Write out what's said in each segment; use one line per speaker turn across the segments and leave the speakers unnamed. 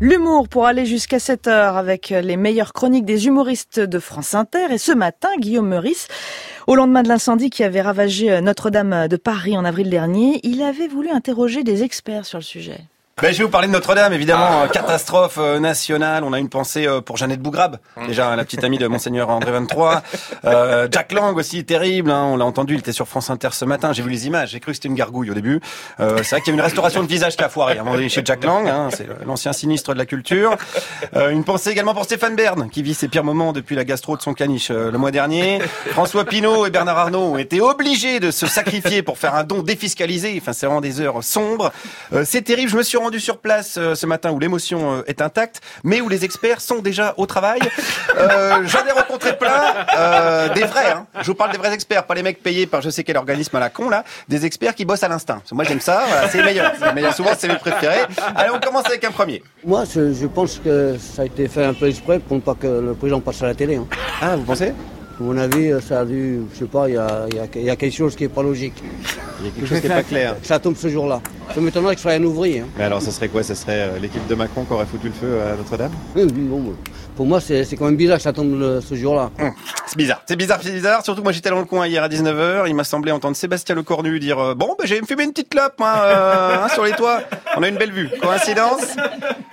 L'humour pour aller jusqu'à 7 heures avec les meilleures chroniques des humoristes de France Inter. Et ce matin, Guillaume Meurice, au lendemain de l'incendie qui avait ravagé Notre-Dame de Paris en avril dernier, il avait voulu interroger des experts sur le sujet.
Ben, je vais vous parler de Notre-Dame, évidemment, euh, catastrophe euh, nationale. On a une pensée euh, pour Jeannette Bougrabe, déjà la petite amie de Monseigneur André 23. Jack Lang aussi, terrible, hein, on l'a entendu, il était sur France Inter ce matin. J'ai vu les images, j'ai cru que c'était une gargouille au début. c'est vrai qu'il y a une restauration de visage qui a foiré, donné chez Jack Lang, hein, c'est l'ancien sinistre de la culture. une pensée également pour Stéphane Bern, qui vit ses pires moments depuis la gastro de son caniche le mois dernier. François Pinault et Bernard Arnault ont été obligés de se sacrifier pour faire un don défiscalisé. Enfin, c'est vraiment des heures sombres. c'est terrible, je me suis rendu sur place euh, ce matin où l'émotion euh, est intacte, mais où les experts sont déjà au travail. Euh, J'en ai rencontré plein, des vrais. Hein. Je vous parle des vrais experts, pas les mecs payés par je sais quel organisme à la con là, des experts qui bossent à l'instinct. Moi j'aime ça, voilà, c'est meilleur. meilleur. Souvent c'est mes préférés. Allez, on commence avec un premier.
Moi, je, je, pense que ça a été fait un peu exprès pour ne pas que le président passe à la télé. Hein.
Ah, vous pensez?
À mon avis, ça a dû, je sais pas, il y a, y, y a, quelque chose qui est pas logique.
Il y a quelque chose qui n'est pas clair.
Ça tombe ce jour-là. Ça m'étonnerait que ce soit un ouvrier. Hein.
Mais alors, ça serait quoi? Ça serait euh, l'équipe de Macron qui aurait foutu le feu à Notre-Dame?
Oui, bon, Pour moi, c'est quand même bizarre que ça tombe le, ce jour-là.
Hum, c'est bizarre, c'est bizarre, c'est bizarre. Surtout que moi, j'étais dans le coin hier à 19h. Il m'a semblé entendre Sébastien Lecornu dire euh, Bon, ben, j'ai fumé une petite clope, moi, euh, hein, sur les toits. On a une belle vue. Coïncidence?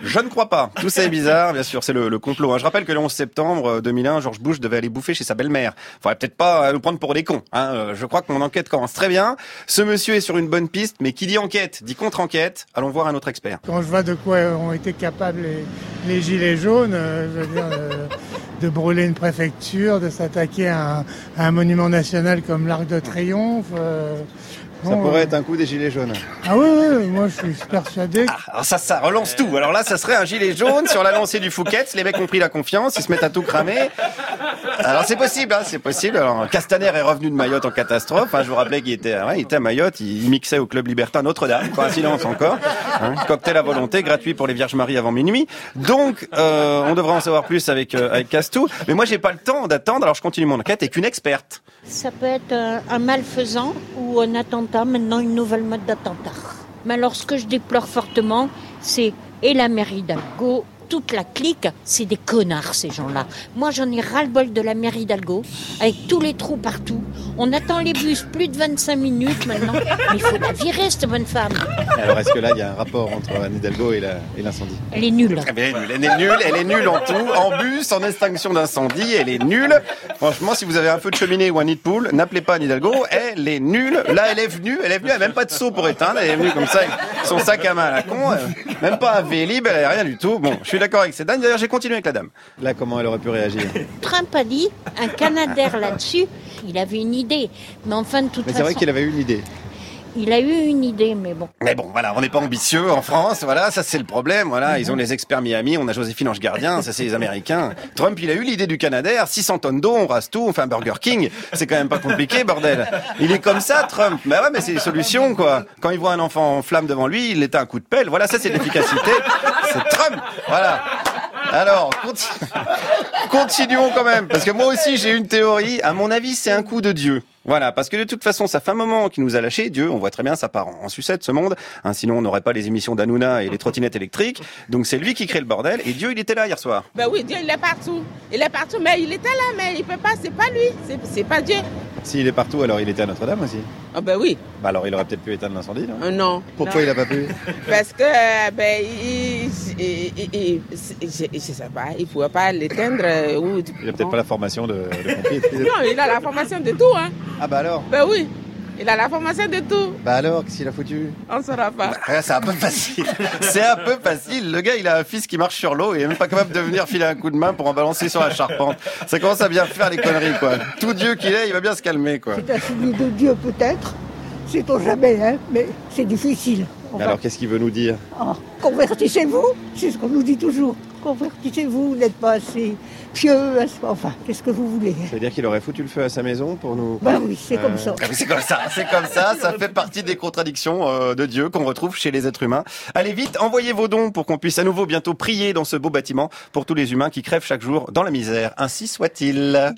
Je ne crois pas. Tout ça est bizarre, bien sûr, c'est le, complot. Hein. Je rappelle que le 11 septembre 2001, George Bush devait aller bouffer chez sa belle-mère. Faudrait peut-être pas nous prendre pour des cons. Hein. Euh, je crois que mon enquête commence très bien. Ce monsieur est sur une bonne piste, mais qui dit enquête dit contre-enquête. Allons voir un autre expert.
Quand je vois de quoi ont été capables les, gilets jaunes, euh, je veux dire, euh, de brûler une préfecture, de s'attaquer à, un monument national comme l'Arc de Triomphe.
Ça pourrait être un coup des gilets jaunes.
Ah oui, oui, moi je suis persuadé.
Ah, alors ça, ça relance tout. Alors là, ça serait un gilet jaune sur la lancée du Fouquet. Les mecs ont pris la confiance, ils se mettent à tout cramer. Alors c'est possible, hein, c'est possible. Alors Castaner est revenu de Mayotte en catastrophe. Hein, je vous rappelais qu'il était, ouais, il était à Mayotte, il, mixait au club libertin Notre-Dame. Coïncidence encore. Hein, cocktail à volonté, gratuit pour les Vierges Marie avant minuit. Donc euh, on devrait en savoir plus avec euh, avec Castou. Mais moi j'ai pas le temps d'attendre. Alors je continue mon enquête avec une experte.
Ça peut être un malfaisant ou un attentat. Maintenant une nouvelle mode d'attentat. Mais alors ce que je déplore fortement, c'est et la mairie d'Algo toute la clique, c'est des connards ces gens-là. Moi j'en ai ras-le-bol de la mairie Hidalgo, avec tous les trous partout. On attend les bus plus de 25 minutes maintenant. Mais il faut la virer cette bonne femme.
Alors est-ce que là il y a un rapport entre Anne Hidalgo et l'incendie
Elle est nulle.
elle est nulle. Elle est nulle, elle est nulle en tout. En bus, en extinction d'incendie, elle est nulle. Franchement, si vous avez un feu de cheminée ou un nid de poule, n'appelez pas Anne Hidalgo, elle est nulle. Là elle est venue, elle est venue, elle n'a même pas de seau pour éteindre, elle est venue comme ça avec son sac à main à la con, euh, même pas un Vélib, elle n'a rien du tout. Bon, je suis d'accord avec cette dame. D'ailleurs, j'ai continué avec la dame. Là, comment elle aurait pu réagir?
Trump a dit un Canadair là-dessus. Il avait une idée. Mais enfin, de toute
mais C'est vrai qu'il avait eu une idée.
Il a eu une idée, mais bon.
Mais bon, voilà, on n'est pas ambitieux en France, voilà, ça c'est le problème, voilà, ils ont les experts Miami, on a Joséphine Ange Gardien, ça c'est les Américains. Trump, il a eu l'idée du Canadair, 600 tonnes d'eau, on rase tout, on fait un Burger King, c'est quand même pas compliqué, bordel. Il est comme ça, Trump. Mais ouais, mais c'est les solutions, quoi. Quand il voit un enfant en flamme devant lui, il éteint un coup de pelle, voilà, ça c'est l'efficacité. C'est Trump, voilà. Alors, continuons quand même, parce que moi aussi j'ai une théorie. À mon avis, c'est un coup de Dieu. Voilà, parce que de toute façon, ça fait un moment qu'il nous a lâché. Dieu, on voit très bien, ça part en sucette ce monde. Hein, sinon, on n'aurait pas les émissions d'Anouna et les trottinettes électriques. Donc c'est lui qui crée le bordel. Et Dieu, il était là hier soir.
Ben oui, Dieu, il est partout. Il est partout, mais il était là, mais il peut pas. C'est pas lui. C'est pas Dieu.
S'il est partout, alors il était à Notre-Dame aussi.
Ah ben oui.
Bah alors il aurait peut-être pu éteindre l'incendie, non
euh, Non.
Pourquoi il a pas pu
Parce que euh, ben il, il, je, sais pas, il pouvait pas l'éteindre.
Euh, il a peut-être pas la formation de, de
non, il a la formation de tout, hein.
Ah bah alors
Ben oui. Il a la formation de tout.
Bah alors, qu'est-ce qu'il a foutu?
On ne saura pas.
Bah, c'est un peu facile. c'est un peu facile. Le gars, il a un fils qui marche sur l'eau et il est même pas capable de venir filer un coup de main pour en balancer sur la charpente. Ça commence à bien faire les conneries, quoi. Tout Dieu qu'il est, il va bien se calmer, quoi.
C'est un signe de Dieu, peut-être. C'est-on jamais, hein, mais c'est difficile.
Alors, qu'est-ce qu'il veut nous dire?
Oh, Convertissez-vous, c'est ce qu'on nous dit toujours. Convertissez-vous, vous n'êtes pas assez pieux, enfin, qu'est-ce que vous voulez?
Ça veut dire qu'il aurait foutu le feu à sa maison pour nous...
Ben oui, c'est comme ça.
Ah c'est comme ça, c'est comme ça, ça fait partie des contradictions euh, de Dieu qu'on retrouve chez les êtres humains. Allez vite, envoyez vos dons pour qu'on puisse à nouveau bientôt prier dans ce beau bâtiment pour tous les humains qui crèvent chaque jour dans la misère. Ainsi soit-il.